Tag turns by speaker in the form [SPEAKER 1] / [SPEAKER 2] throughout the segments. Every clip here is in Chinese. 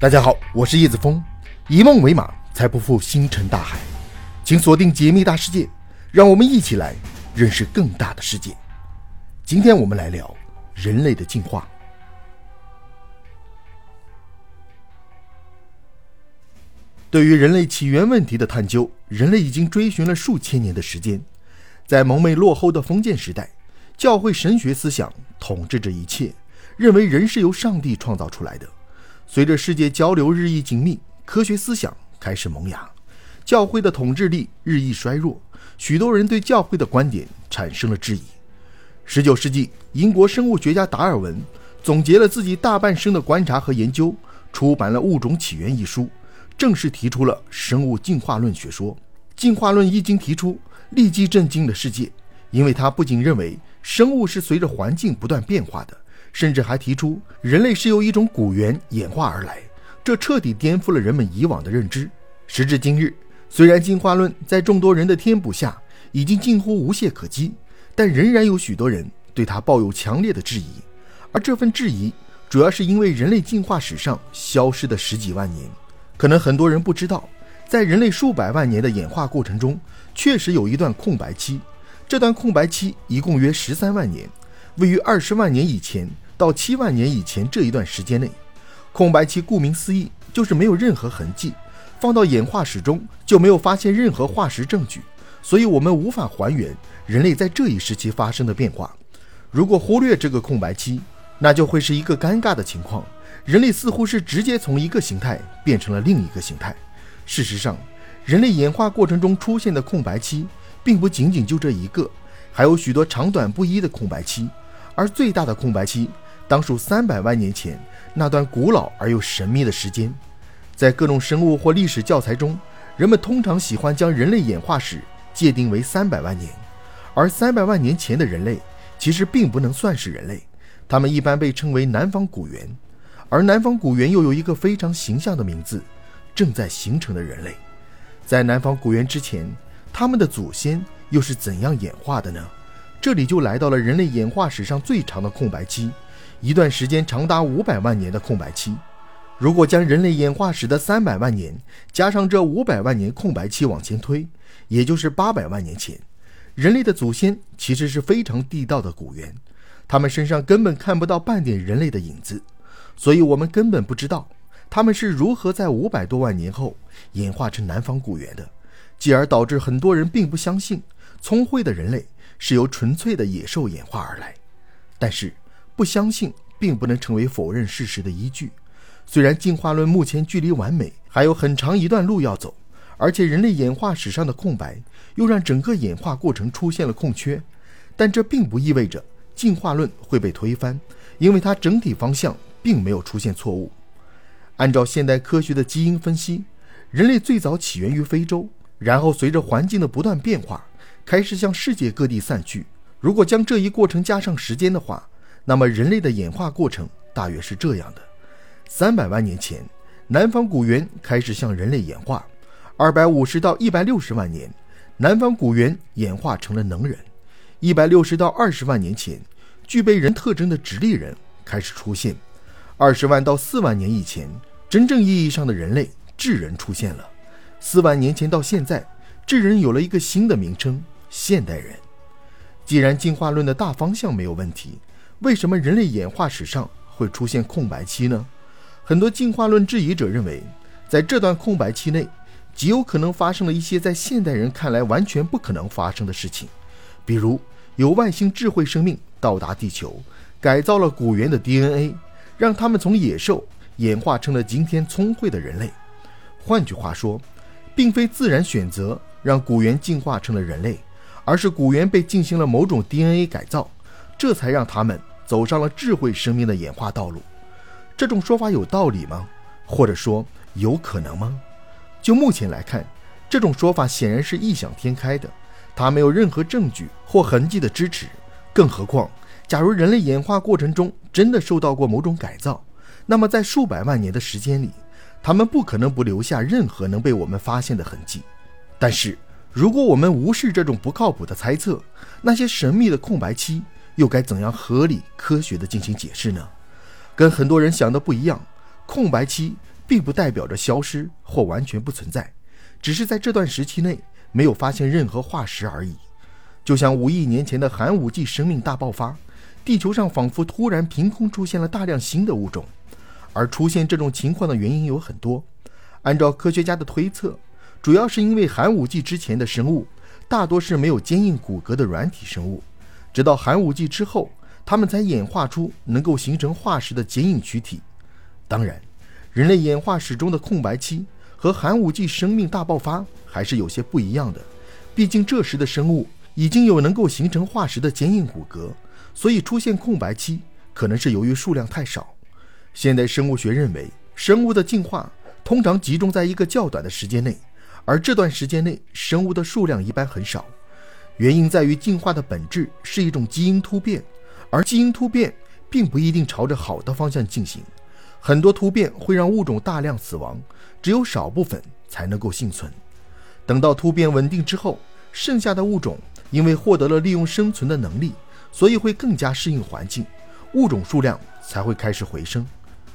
[SPEAKER 1] 大家好，我是叶子峰，以梦为马，才不负星辰大海。请锁定《解密大世界》，让我们一起来认识更大的世界。今天我们来聊人类的进化。对于人类起源问题的探究，人类已经追寻了数千年的时间。在蒙昧落后的封建时代，教会神学思想统治着一切，认为人是由上帝创造出来的。随着世界交流日益紧密，科学思想开始萌芽，教会的统治力日益衰弱，许多人对教会的观点产生了质疑。十九世纪，英国生物学家达尔文总结了自己大半生的观察和研究，出版了《物种起源》一书，正式提出了生物进化论学说。进化论一经提出，立即震惊了世界，因为他不仅认为生物是随着环境不断变化的。甚至还提出人类是由一种古猿演化而来，这彻底颠覆了人们以往的认知。时至今日，虽然进化论在众多人的填补下已经近乎无懈可击，但仍然有许多人对它抱有强烈的质疑。而这份质疑，主要是因为人类进化史上消失的十几万年。可能很多人不知道，在人类数百万年的演化过程中，确实有一段空白期，这段空白期一共约十三万年。位于二十万年以前到七万年以前这一段时间内，空白期顾名思义就是没有任何痕迹，放到演化史中就没有发现任何化石证据，所以我们无法还原人类在这一时期发生的变化。如果忽略这个空白期，那就会是一个尴尬的情况：人类似乎是直接从一个形态变成了另一个形态。事实上，人类演化过程中出现的空白期并不仅仅就这一个，还有许多长短不一的空白期。而最大的空白期，当属三百万年前那段古老而又神秘的时间。在各种生物或历史教材中，人们通常喜欢将人类演化史界定为三百万年。而三百万年前的人类其实并不能算是人类，他们一般被称为南方古猿。而南方古猿又有一个非常形象的名字——正在形成的人类。在南方古猿之前，他们的祖先又是怎样演化的呢？这里就来到了人类演化史上最长的空白期，一段时间长达五百万年的空白期。如果将人类演化史的三百万年加上这五百万年空白期往前推，也就是八百万年前，人类的祖先其实是非常地道的古猿，他们身上根本看不到半点人类的影子，所以我们根本不知道他们是如何在五百多万年后演化成南方古猿的，继而导致很多人并不相信聪慧的人类。是由纯粹的野兽演化而来，但是不相信并不能成为否认事实的依据。虽然进化论目前距离完美还有很长一段路要走，而且人类演化史上的空白又让整个演化过程出现了空缺，但这并不意味着进化论会被推翻，因为它整体方向并没有出现错误。按照现代科学的基因分析，人类最早起源于非洲，然后随着环境的不断变化。开始向世界各地散去。如果将这一过程加上时间的话，那么人类的演化过程大约是这样的：三百万年前，南方古猿开始向人类演化；二百五十到一百六十万年，南方古猿演化成了能人；一百六十到二十万年前，具备人特征的直立人开始出现；二十万到四万年以前，真正意义上的人类智人出现了；四万年前到现在，智人有了一个新的名称。现代人，既然进化论的大方向没有问题，为什么人类演化史上会出现空白期呢？很多进化论质疑者认为，在这段空白期内，极有可能发生了一些在现代人看来完全不可能发生的事情，比如有外星智慧生命到达地球，改造了古猿的 DNA，让他们从野兽演化成了今天聪慧的人类。换句话说，并非自然选择让古猿进化成了人类。而是古猿被进行了某种 DNA 改造，这才让他们走上了智慧生命的演化道路。这种说法有道理吗？或者说有可能吗？就目前来看，这种说法显然是异想天开的，它没有任何证据或痕迹的支持。更何况，假如人类演化过程中真的受到过某种改造，那么在数百万年的时间里，他们不可能不留下任何能被我们发现的痕迹。但是。如果我们无视这种不靠谱的猜测，那些神秘的空白期又该怎样合理科学的进行解释呢？跟很多人想的不一样，空白期并不代表着消失或完全不存在，只是在这段时期内没有发现任何化石而已。就像五亿年前的寒武纪生命大爆发，地球上仿佛突然凭空出现了大量新的物种。而出现这种情况的原因有很多。按照科学家的推测，主要是因为寒武纪之前的生物大多是没有坚硬骨骼的软体生物，直到寒武纪之后，它们才演化出能够形成化石的坚硬躯体。当然，人类演化史中的空白期和寒武纪生命大爆发还是有些不一样的。毕竟这时的生物已经有能够形成化石的坚硬骨骼，所以出现空白期可能是由于数量太少。现代生物学认为，生物的进化通常集中在一个较短的时间内，而这段时间内生物的数量一般很少。原因在于进化的本质是一种基因突变，而基因突变并不一定朝着好的方向进行。很多突变会让物种大量死亡，只有少部分才能够幸存。等到突变稳定之后，剩下的物种因为获得了利用生存的能力，所以会更加适应环境，物种数量才会开始回升。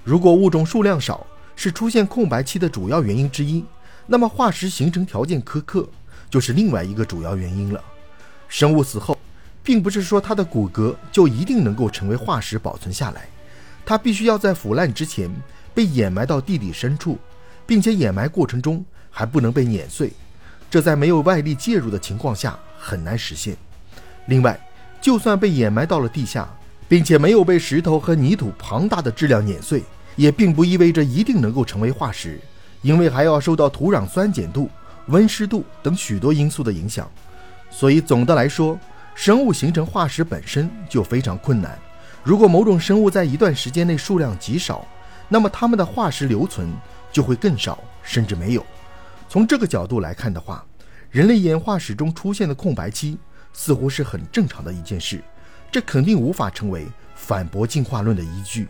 [SPEAKER 1] 如果物种数量少是出现空白期的主要原因之一，那么化石形成条件苛刻就是另外一个主要原因了。生物死后，并不是说它的骨骼就一定能够成为化石保存下来，它必须要在腐烂之前被掩埋到地底深处，并且掩埋过程中还不能被碾碎，这在没有外力介入的情况下很难实现。另外，就算被掩埋到了地下，并且没有被石头和泥土庞大的质量碾碎，也并不意味着一定能够成为化石，因为还要受到土壤酸碱度、温湿度等许多因素的影响。所以总的来说，生物形成化石本身就非常困难。如果某种生物在一段时间内数量极少，那么它们的化石留存就会更少，甚至没有。从这个角度来看的话，人类演化史中出现的空白期似乎是很正常的一件事。这肯定无法成为反驳进化论的依据。